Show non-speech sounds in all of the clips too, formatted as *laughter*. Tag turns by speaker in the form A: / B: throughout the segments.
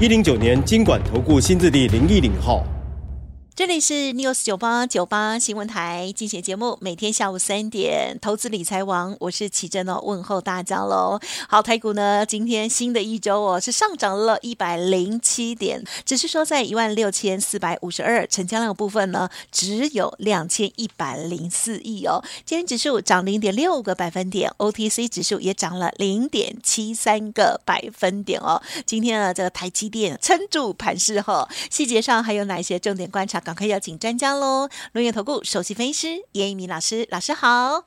A: 一零九年金管投顾新字第零一零号。
B: 这里是 News 九八九八新闻台，精选节目，每天下午三点，投资理财王，我是琦蓁哦，问候大家喽。好，台股呢，今天新的一周哦，是上涨了一百零七点，只是说在一万六千四百五十二，成交量部分呢，只有两千一百零四亿哦。今天指数涨零点六个百分点，OTC 指数也涨了零点七三个百分点哦。今天呢，这个台积电撑住盘势后，细节上还有哪一些重点观察？赶快邀请专家喽！轮源投顾首席分析师严一民老师，老师好。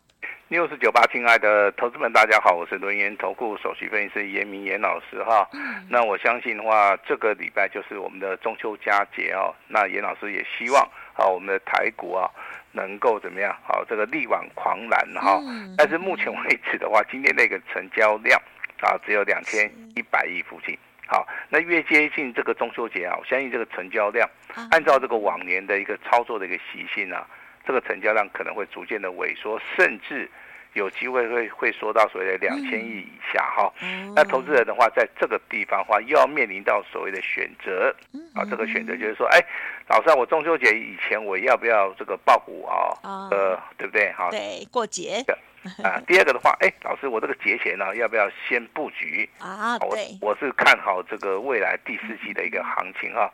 C: 六四九八，亲爱的投资们，大家好，我是轮源投顾首席分析师严一民严老师哈。嗯、那我相信的话，这个礼拜就是我们的中秋佳节哦。那严老师也希望啊，我们的台股啊能够怎么样？好，这个力挽狂澜哈。嗯、但是目前为止的话，今天那个成交量啊只有两千一百亿附近。好，那越接近这个中秋节啊，我相信这个成交量，按照这个往年的一个操作的一个习性啊，这个成交量可能会逐渐的萎缩，甚至有机会会会缩到所谓的两千亿以下哈。那投资人的话，在这个地方的话，又要面临到所谓的选择啊，这个选择就是说，哎，老师，我中秋节以前我要不要这个爆股啊？呃，对不对？好，
B: 对，过节。*laughs*
C: 啊，第二个的话，哎，老师，我这个节前呢，要不要先布局
B: 啊？我，
C: 我是看好这个未来第四季的一个行情哈。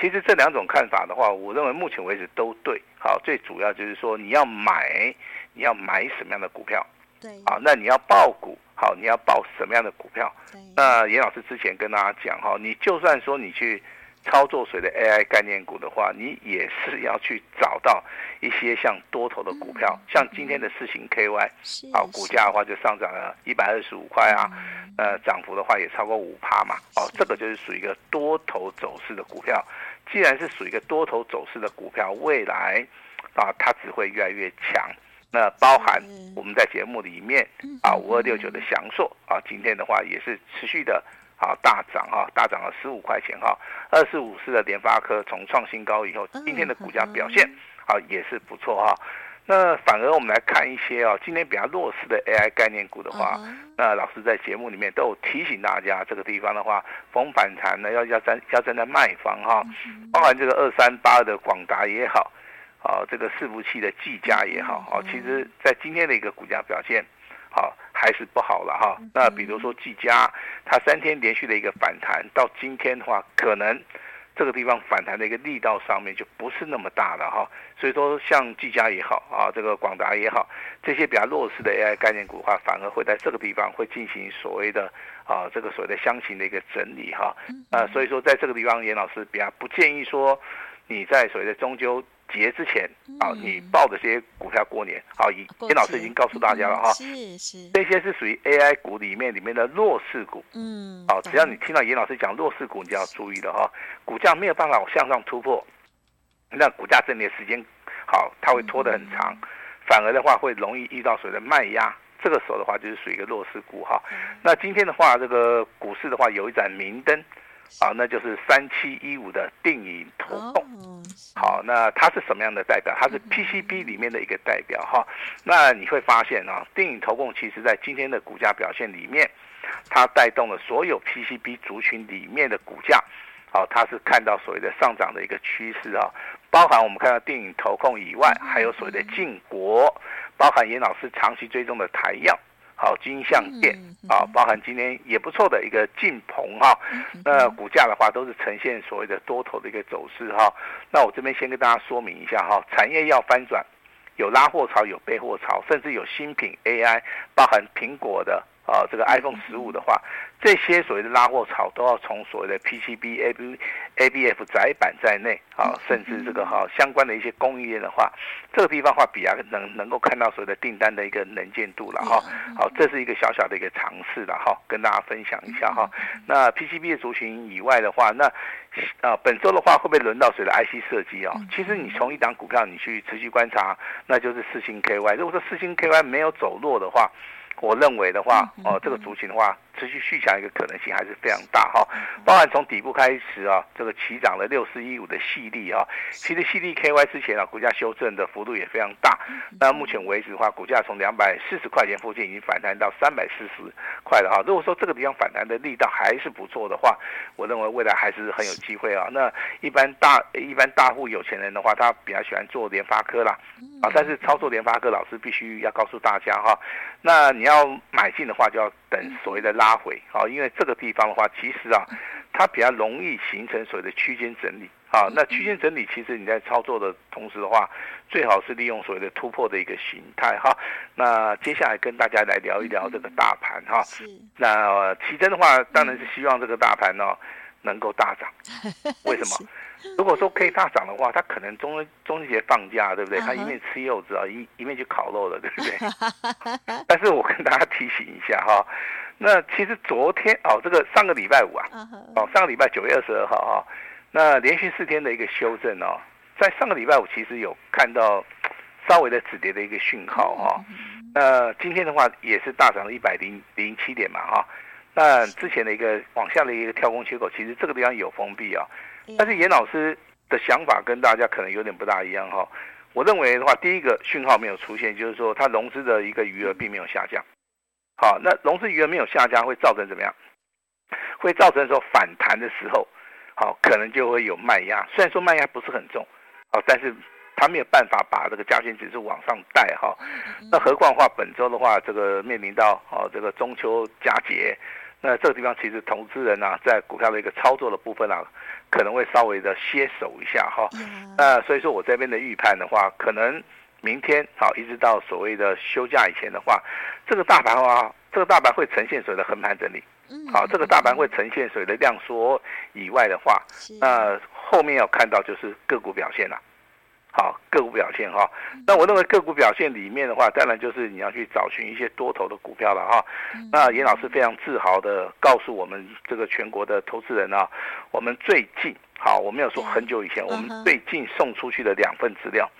C: 其实这两种看法的话，我认为目前为止都对。好，最主要就是说你要买，你要买什么样的股票？
B: 对，
C: 啊，那你要报股，好，你要报什么样的股票？对，那严老师之前跟大家讲哈，你就算说你去。操作谁的 AI 概念股的话，你也是要去找到一些像多头的股票，像今天的世芯 KY，啊，股价的话就上涨了一百二十五块啊，呃，涨幅的话也超过五趴嘛，哦，这个就是属于一个多头走势的股票。既然是属于一个多头走势的股票，未来啊，它只会越来越强。那包含我们在节目里面啊，五二六九的祥硕啊，今天的话也是持续的。好，大涨哈，大涨了十五块钱哈。二四五四的联发科从创新高以后，今天的股价表现啊也是不错哈。那反而我们来看一些啊，今天比较弱势的 AI 概念股的话，那老师在节目里面都有提醒大家，这个地方的话，逢反弹呢要要站要站在卖方哈。包含这个二三八的广达也好，啊，这个伺服器的技嘉也好，啊，其实在今天的一个股价表现，好。还是不好了哈。那比如说技嘉，它三天连续的一个反弹，到今天的话，可能这个地方反弹的一个力道上面就不是那么大了哈。所以说，像技嘉也好啊，这个广达也好，这些比较弱势的 AI 概念股的话，反而会在这个地方会进行所谓的啊，这个所谓的箱型的一个整理哈。啊，所以说在这个地方，严老师比较不建议说你在所谓的中秋。节之前啊，你抱的这些股票过年，好，严老师已经告诉大家了哈，
B: 是是，
C: 这些是属于 AI 股里面里面的弱势股，嗯，好，只要你听到严老师讲弱势股，你就要注意了哈，股价没有办法向上突破，那股价整理的时间好，它会拖得很长，反而的话会容易遇到所谓的卖压，这个时候的话就是属于一个弱势股哈。那今天的话，这个股市的话有一盏明灯。好，那就是三七一五的定影投控。好，那它是什么样的代表？它是 PCB 里面的一个代表哈。那你会发现啊，定影投控其实在今天的股价表现里面，它带动了所有 PCB 族群里面的股价。好，它是看到所谓的上涨的一个趋势啊。包含我们看到定影投控以外，还有所谓的晋国，包含严老师长期追踪的台燿。好，金相店啊，包含今天也不错的一个晋鹏哈，那股价的话都是呈现所谓的多头的一个走势哈。那我这边先跟大家说明一下哈，产业要翻转，有拉货潮，有备货潮，甚至有新品 AI，包含苹果的啊，这个 iPhone 十五的话，这些所谓的拉货潮都要从所谓的 PCB、AB、ABF 窄板在内啊，甚至这个哈相关的一些供应链的话，这个地方的话比较能能够看到所谓的订单的一个能见度了哈。好，这是一个小小的一个尝试了哈，跟大家分享一下哈。那 PCB 的族群以外的话，那啊本周的话会不会轮到所谓的 IC 设计啊？其实你从一档股票你去持续观察，那就是四星 KY。如果说四星 KY 没有走弱的话，我认为的话，哦，这个族群的话，持续续强一个可能性还是非常大哈。包含从底部开始啊，这个起涨了六四一五的矽力啊，其实矽力 KY 之前啊，股价修正的幅度也非常大。那目前为止的话，股价从两百四十块钱附近已经反弹到三百四十块了哈。如果说这个地方反弹的力道还是不错的话，我认为未来还是很有机会啊。那一般大一般大户有钱人的话，他比较喜欢做联发科啦，啊，但是操作联发科老师必须要告诉大家哈，那你要买进的话，就要等所谓的拉回啊，因为这个地方的话，其实啊，它比较容易形成所谓的区间整理啊。那区间整理，其实你在操作的同时的话，最好是利用所谓的突破的一个形态哈。那接下来跟大家来聊一聊这个大盘哈。那奇珍的话，当然是希望这个大盘呢能够大涨。*laughs* 为什么？*laughs* 如果说可以大涨的话，他可能中中秋节放假，对不对？他一面吃柚子啊，一一面去烤肉了，对不对？*laughs* 但是我跟大家提醒一下哈，那其实昨天哦，这个上个礼拜五啊，哦，上个礼拜九月二十二号啊，那连续四天的一个修正哦，在上个礼拜五其实有看到 *tsk* 稍微的止跌的一个讯号哈。那今天的话也是大涨了一百零零七点嘛哈。那之前的一个往下的一个跳空缺口，其实这个地方有封闭啊。但是严老师的想法跟大家可能有点不大一样哈。我认为的话，第一个讯号没有出现，就是说它融资的一个余额并没有下降。好，那融资余额没有下降，会造成怎么样？会造成说反弹的时候，好，可能就会有卖压。虽然说卖压不是很重，好，但是它没有办法把这个加权指数往上带哈。那何况的话，本周的话，这个面临到哦这个中秋佳节。那这个地方其实投资人啊，在股票的一个操作的部分啊，可能会稍微的歇手一下哈。那所以说我这边的预判的话，可能明天好一直到所谓的休假以前的话，这个大盘啊，这个大盘会呈现所谓的横盘整理。好，这个大盘会呈现所谓的量缩以外的话，那后面要看到就是个股表现了。好，个股表现哈，那我认为个股表现里面的话，当然就是你要去找寻一些多头的股票了哈。那严老师非常自豪的告诉我们这个全国的投资人啊，我们最近好，我没有说很久以前，我们最近送出去的两份资料，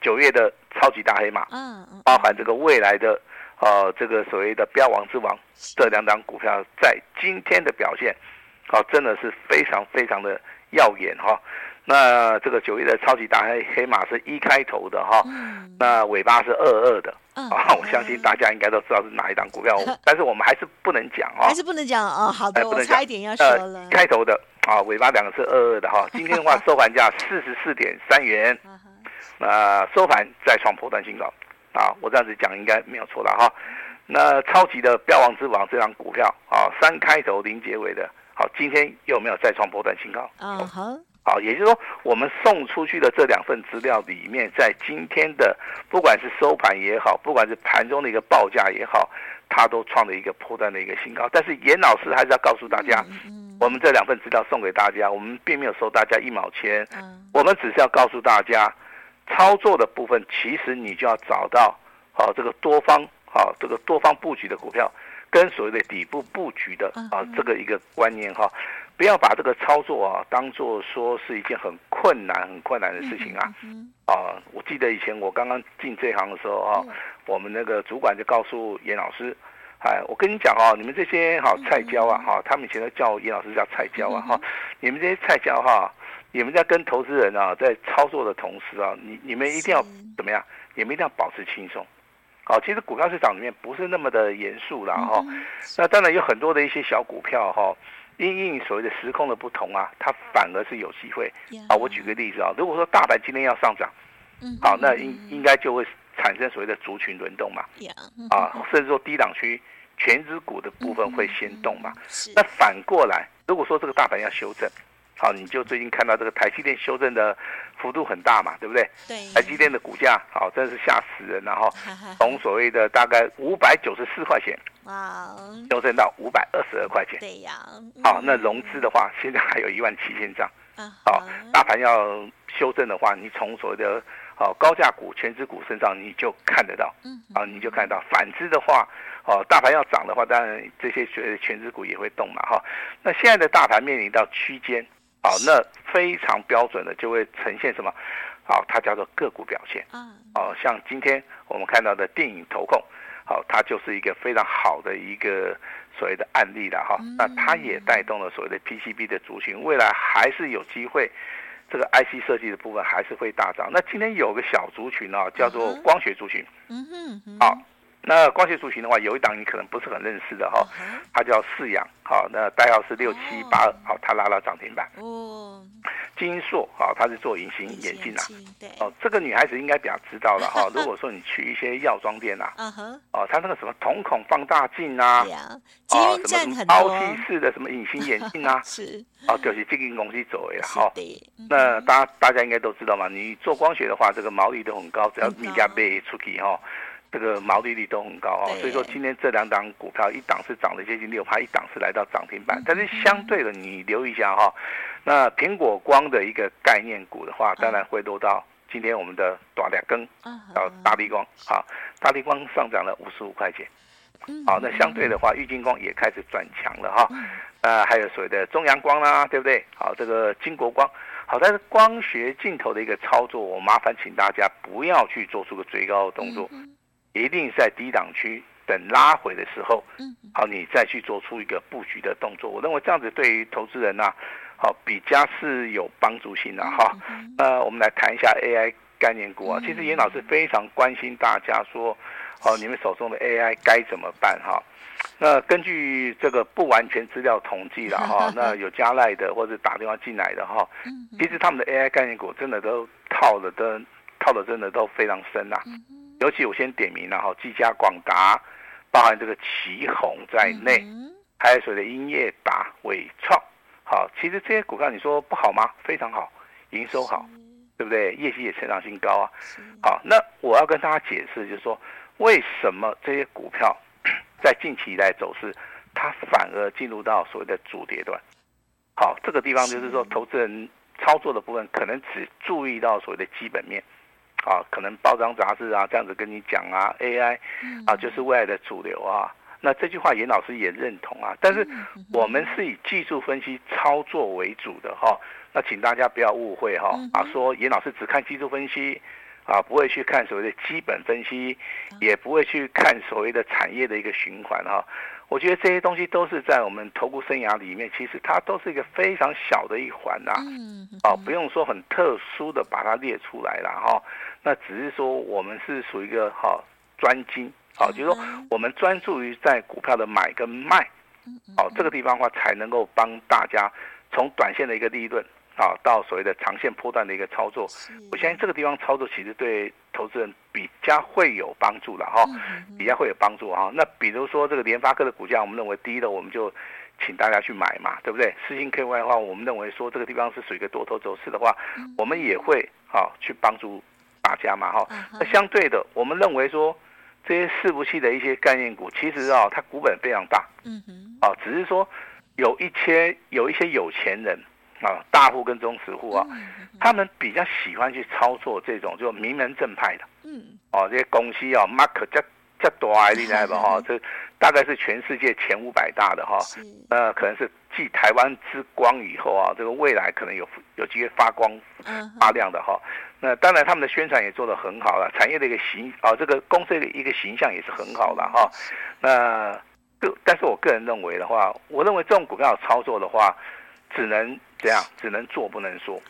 C: 九月的超级大黑马，嗯包含这个未来的呃这个所谓的标王之王这两档股票，在今天的表现，好，真的是非常非常的耀眼哈。那这个九月的超级大黑黑马是一开头的哈，那尾巴是二二的啊，我相信大家应该都知道是哪一档股票，*laughs* 但是我们还是不能讲啊，
B: 还是不能讲哦。好的，我差一点要说了。
C: 开头的啊，尾巴两个是二二的哈。*laughs* 今天的话收盘价四十四点三元，*laughs* 那收盘再创波段新高啊，我这样子讲应该没有错了哈。那超级的标王之王这档股票啊，三开头零结尾的，好，今天有没有再创波段新高？啊好。好，也就是说，我们送出去的这两份资料里面，在今天的不管是收盘也好，不管是盘中的一个报价也好，它都创了一个破段的一个新高。但是严老师还是要告诉大家，我们这两份资料送给大家，我们并没有收大家一毛钱，我们只是要告诉大家，操作的部分其实你就要找到好这个多方好这个多方布局的股票，跟所谓的底部布局的啊这个一个观念哈。不要把这个操作啊当做说是一件很困难、很困难的事情啊！啊，我记得以前我刚刚进这行的时候啊，我们那个主管就告诉严老师，哎，我跟你讲哦，你们这些哈菜椒啊哈，他们以前都叫严老师叫菜椒啊哈，你们这些菜椒哈，你们在跟投资人啊在操作的同时啊，你你们一定要怎么样？你们一定要保持轻松。好，其实股票市场里面不是那么的严肃啦哈。那当然有很多的一些小股票哈。因应所谓的时空的不同啊，它反而是有机会啊。我举个例子啊，如果说大盘今天要上涨，好，那应应该就会产生所谓的族群轮动嘛，啊，甚至说低档区全指股的部分会先动嘛。那反过来，如果说这个大盘要修正，好，你就最近看到这个台积电修正的幅度很大嘛，对不对？
B: 对。
C: 台积电的股价，好，真的是吓死人，然后从所谓的大概五百九十四块钱，哇，修正到五百二十二块钱。
B: 对呀。
C: 好，那融资的话，现在还有一万七千张。好，大盘要修正的话，你从所谓的哦高价股、全值股身上你就看得到，嗯，啊，你就看得到。反之的话，哦，大盘要涨的话，当然这些所谓的权值股也会动嘛，哈。那现在的大盘面临到区间，好，那非常标准的就会呈现什么？好，它叫做个股表现。嗯，哦，像今天我们看到的电影投控，好，它就是一个非常好的一个。所谓的案例了哈，那它也带动了所谓的 PCB 的族群，未来还是有机会，这个 IC 设计的部分还是会大涨。那今天有个小族群啊，叫做光学族群，嗯哼，好，那光学族群的话，有一档你可能不是很认识的哈，它叫四阳，好，那代号是六七八二，好，它拉到涨停板。哦。金硕好，它是做隐形眼镜啊。对。哦，这个女孩子应该比较知道了哈。*laughs* 如果说你去一些药妆店呐，哦，它那个什么瞳孔放大镜啊，哦，什么凹气式的什么隐形眼镜啊，*laughs* 是。哦，就是这个公司走的哈。那大家大家应该都知道嘛，你做光学的话，这个毛利都很高，只要你家卖出去哈。这个毛利率都很高啊，所以说今天这两档股票，一档是涨了接近六趴，一档是来到涨停板。但是相对的，你留意一下哈，那苹果光的一个概念股的话，当然会落到今天我们的短两根，到大地光，好，大地光上涨了五十五块钱，好，那相对的话，玉金光也开始转强了哈，呃，还有所谓的中阳光啦，对不对？好，这个金国光，好，但是光学镜头的一个操作，我麻烦请大家不要去做出个追高的动作。一定是在低档区等拉回的时候，好，你再去做出一个布局的动作。我认为这样子对于投资人呐，好，比较是有帮助性的哈。呃，我们来谈一下 AI 概念股啊。其实严老师非常关心大家说，哦，你们手中的 AI 该怎么办哈？那根据这个不完全资料统计了哈，*laughs* 那有加赖的或者打电话进来的哈，其实他们的 AI 概念股真的都套的都套的真的都非常深呐。尤其我先点名了哈，技嘉、广达，包含这个旗宏在内，还有所谓的英业达、伟创，好，其实这些股票你说不好吗？非常好，营收好，对不对？业绩也成长性高啊。好，那我要跟大家解释，就是说为什么这些股票 *coughs* 在近期以来走势，它反而进入到所谓的主跌段。好，这个地方就是说，投资人操作的部分可能只注意到所谓的基本面。啊，可能报章杂志啊这样子跟你讲啊，AI 啊就是未来的主流啊。那这句话严老师也认同啊。但是我们是以技术分析操作为主的哈。那请大家不要误会哈啊，说严老师只看技术分析啊，不会去看所谓的基本分析，也不会去看所谓的产业的一个循环哈。我觉得这些东西都是在我们投顾生涯里面，其实它都是一个非常小的一环呐。哦，不用说很特殊的把它列出来了哈。那只是说我们是属于一个好专精，好，就是说我们专注于在股票的买跟卖，哦，这个地方的话才能够帮大家从短线的一个利润，啊，到所谓的长线波段的一个操作。我相信这个地方操作其实对投资人比较会有帮助了哈，比较会有帮助哈。那比如说这个联发科的股价，我们认为低的我们就请大家去买嘛，对不对？四星 KY 的话，我们认为说这个地方是属于一个多头走势的话，我们也会啊去帮助。大家嘛，哈，那相对的，我们认为说这些伺服器的一些概念股，其实啊，它股本非常大，嗯哼，啊，只是说有一些有一些有钱人啊，大户跟中实户啊，他们比较喜欢去操作这种就名门正派的，嗯，哦，这些公司啊，mark 这这多啊，厉害吧，哈，这大概是全世界前五百大的哈，呃，可能是继台湾之光以后啊，这个未来可能有有机会发光发亮的哈。那当然，他们的宣传也做得很好了，产业的一个形啊，这个公司的一个形象也是很好的哈。那个，但是我个人认为的话，我认为这种股票操作的话，只能这样，只能做不能说，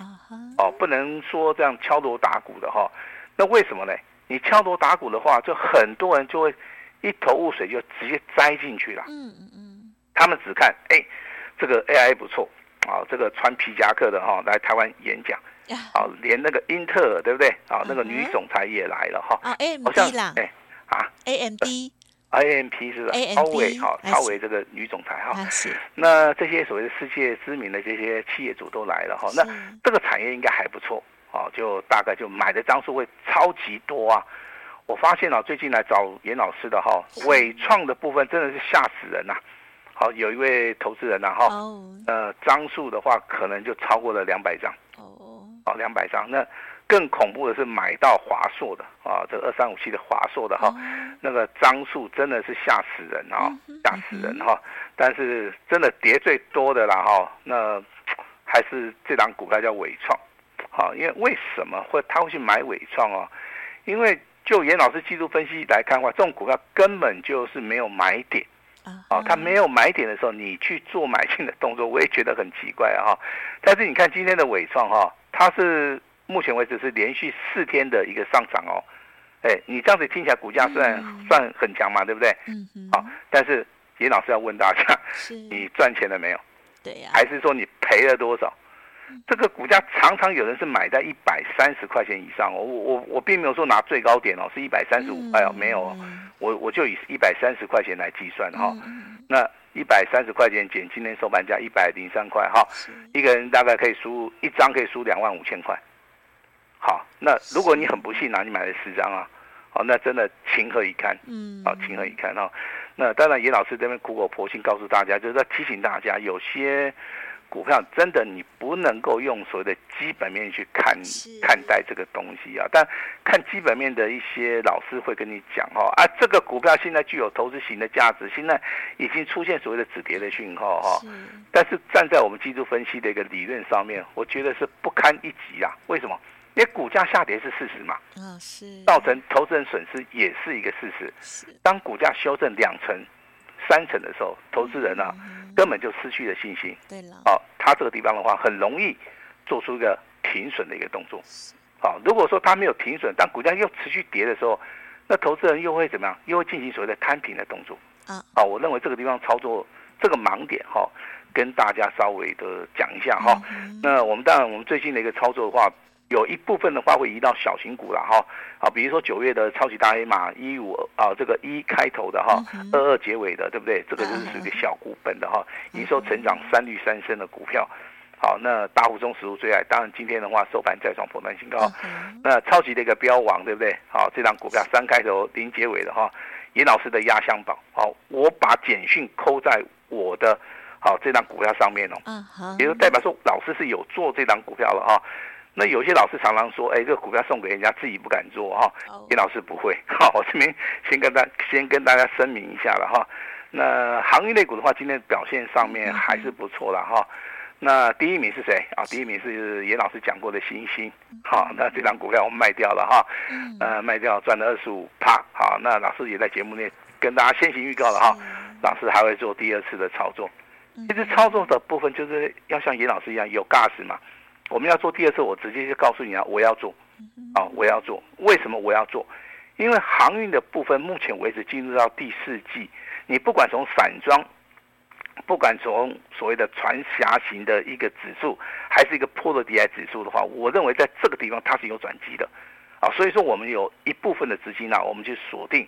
C: 哦，不能说这样敲锣打鼓的哈。那为什么呢？你敲锣打鼓的话，就很多人就会一头雾水，就直接栽进去了。嗯嗯嗯。他们只看，哎，这个 AI 不错啊，这个穿皮夹克的哈，来台湾演讲。好，连那个英特尔对不对？啊，那个女总裁也来了哈。啊，AMD
B: 啦。哎，啊，AMD。
C: AMP 是吧？超微哈，超伟这个女总裁哈。那这些所谓的世界知名的这些企业主都来了哈。那这个产业应该还不错啊，就大概就买的张数会超级多啊。我发现啊，最近来找严老师的哈，伟创的部分真的是吓死人呐。好，有一位投资人呐哈，呃，张数的话可能就超过了两百张。哦，哦，两百张那。更恐怖的是买到华硕的啊，这个二三五七的华硕的哈，那个张数真的是吓死人啊，吓死人哈！但是真的跌最多的啦哈，那还是这档股票叫伟创，好，因为为什么会他会去买伟创啊？因为就严老师技术分析来看的话，这种股票根本就是没有买点啊，它没有买点的时候，你去做买进的动作，我也觉得很奇怪啊。但是你看今天的伟创哈，它是。目前为止是连续四天的一个上涨哦，哎，你这样子听起来股价虽然算很强嘛，对不对？嗯嗯。好，但是严老师要问大家，*laughs* 你赚钱了没有？对呀。还是说你赔了多少？这个股价常常有人是买在一百三十块钱以上哦，我我我并没有说拿最高点哦，是一百三十五块哦，没有哦，我我就以一百三十块钱来计算哈。那一百三十块钱减今天收盘价一百零三块哈，一个人大概可以输一张可以输两万五千块。好，那如果你很不幸拿、啊、你买了十张啊，好，那真的情何以堪？嗯，好，情何以堪哈、哦？那当然，严老师这边苦口婆心告诉大家，就是在提醒大家，有些股票真的你不能够用所谓的基本面去看看待这个东西啊。但看基本面的一些老师会跟你讲哈、哦，啊，这个股票现在具有投资型的价值，现在已经出现所谓的止跌的讯号哈。但是站在我们技术分析的一个理论上面，我觉得是不堪一击啊。为什么？因为股价下跌是事实嘛，啊是，造成投资人损失也是一个事实。是，当股价修正两成、三成的时候，投资人啊根本就失去了信心。对了，哦，他这个地方的话，很容易做出一个停损的一个动作。好，如果说他没有停损，当股价又持续跌的时候，那投资人又会怎么样？又会进行所谓的摊平的动作。啊，啊，我认为这个地方操作这个盲点哈，跟大家稍微的讲一下哈。那我们当然，我们最近的一个操作的话。有一部分的话会移到小型股了哈，啊，比如说九月的超级大黑马一五啊，这个一开头的哈，二二结尾的，对不对？这个就是属于小股本的哈，营收成长三率三升的股票。好，那大户中实物最爱，当然今天的话收盘再创波段新高。那超级的一个标王，对不对？好，这张股票三开头零结尾的哈，严老师的压箱宝。好，我把简讯扣在我的好这张股票上面哦。也就代表说老师是有做这张股票了哈。那有些老师常常说，哎，这个股票送给人家，自己不敢做哈。*laughs* 严老师不会，哈，我这边先跟大先跟大家声明一下了哈。那航运类股的话，今天表现上面还是不错的哈。那第一名是谁啊？第一名是严老师讲过的星星，好，那这张股票我们卖掉了哈，呃，卖掉赚了二十五趴，好，那老师也在节目内跟大家先行预告了哈，老师还会做第二次的操作。其实操作的部分就是要像严老师一样有 gas 嘛。我们要做第二次，我直接就告诉你啊，我要做，啊，我要做。为什么我要做？因为航运的部分目前为止进入到第四季，你不管从散装，不管从所谓的船辖型的一个指数，还是一个波罗的海指数的话，我认为在这个地方它是有转机的，啊，所以说我们有一部分的资金呢，我们去锁定，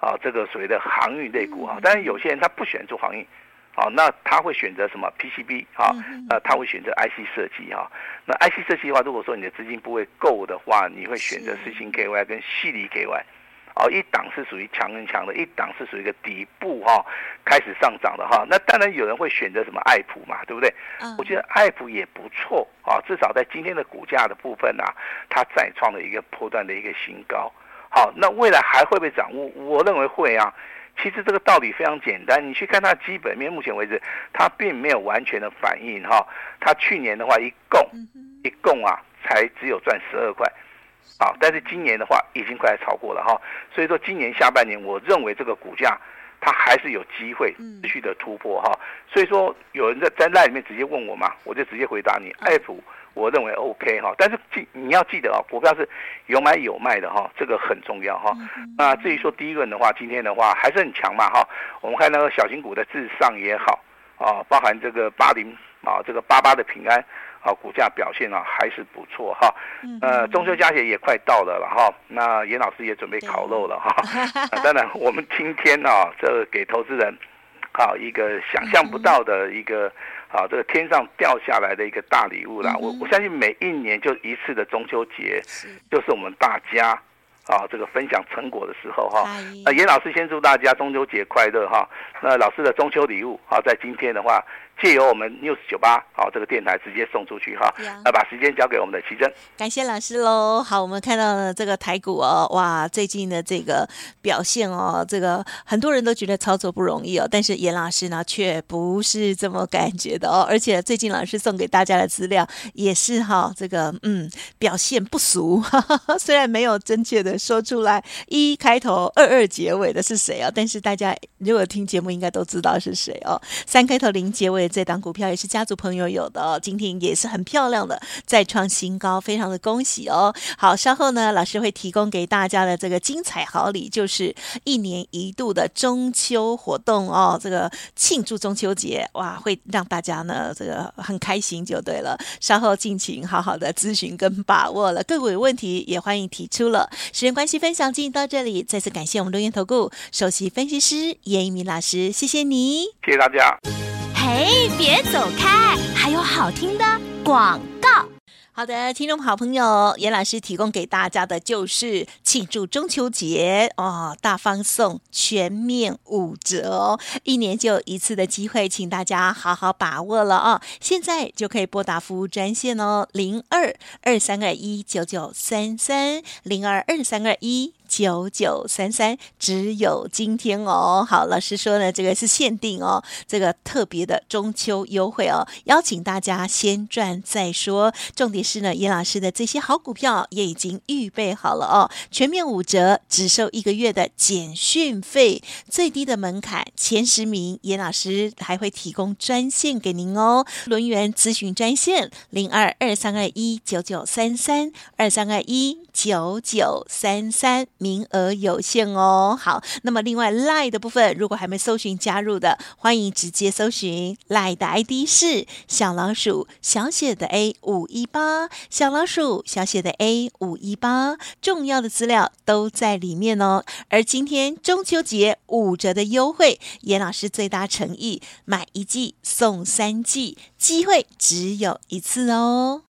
C: 啊，这个所谓的航运类股啊，但是有些人他不喜欢做航运。好，那他会选择什么 PCB 啊？那他会选择 IC 设计哈。那 IC 设计的话，如果说你的资金不会够的话，你会选择四星 KY 跟矽力 KY。哦，一档是属于强跟强的，一档是属于一个底部哈，开始上涨的哈。那当然有人会选择什么爱普嘛，对不对？我觉得爱普也不错啊，至少在今天的股价的部分啊，它再创了一个波段的一个新高。好，那未来还会不会涨？我我认为会啊。其实这个道理非常简单，你去看它基本面，目前为止它并没有完全的反应哈。它去年的话一共一共啊才只有赚十二块，啊，但是今年的话已经快超过了哈。所以说今年下半年，我认为这个股价它还是有机会持续的突破哈。所以说有人在在那里面直接问我嘛，我就直接回答你，爱普。我认为 OK 哈，但是记你要记得啊，股票是有买有卖的哈，这个很重要哈。那至于说第一轮的话，今天的话还是很强嘛哈。我们看那个小型股的至上也好啊，包含这个八零啊，这个八八的平安啊，股价表现啊还是不错哈。呃，中秋佳节也快到了了哈，那严老师也准备烤肉了哈。*laughs* 当然，我们今天啊，这个给投资人啊一个想象不到的一个啊，这个天上掉下来的一个大礼物啦。我我相信每一年就一次的中秋节，就是我们大家。啊，这个分享成果的时候哈，那严老师先祝大家中秋节快乐哈。那老师的中秋礼物啊，在今天的话。借由我们 News 九八好这个电台直接送出去哈，那把时间交给我们的奇珍，
B: 感谢老师喽。好，我们看到了这个台股哦，哇，最近的这个表现哦，这个很多人都觉得操作不容易哦，但是严老师呢却不是这么感觉的哦，而且最近老师送给大家的资料也是哈，这个嗯表现不俗，哈哈，虽然没有真切的说出来一开头二二结尾的是谁哦，但是大家如果听节目应该都知道是谁哦，三开头零结尾。这档股票也是家族朋友有的哦，今天也是很漂亮的，再创新高，非常的恭喜哦。好，稍后呢，老师会提供给大家的这个精彩好礼，就是一年一度的中秋活动哦，这个庆祝中秋节，哇，会让大家呢这个很开心就对了。稍后尽情好好的咨询跟把握了，个股有问题也欢迎提出了。时间关系，分享进行到这里，再次感谢我们龙岩投顾首席分析师严一鸣老师，谢谢你，
C: 谢谢大家。
D: 嘿，别走开！还有好听的广告。
B: 好的，听众好朋友，严老师提供给大家的就是庆祝中秋节哦，大放送，全面五折哦，一年就一次的机会，请大家好好把握了哦。现在就可以拨打服务专线哦，零二二三二一九九三三零二二三二一。九九三三，只有今天哦。好，老师说呢，这个是限定哦，这个特别的中秋优惠哦，邀请大家先赚再说。重点是呢，严老师的这些好股票也已经预备好了哦，全面五折，只收一个月的简讯费，最低的门槛，前十名，严老师还会提供专线给您哦。轮缘咨询专线零二二三二一九九三三二三二一九九三三。名额有限哦。好，那么另外 Lie 的部分，如果还没搜寻加入的，欢迎直接搜寻 Lie 的 ID 是小老鼠小写的 A 五一八，小老鼠小写的 A 五一八，重要的资料都在里面哦。而今天中秋节五折的优惠，严老师最大诚意，买一季送三季，机会只有一次哦。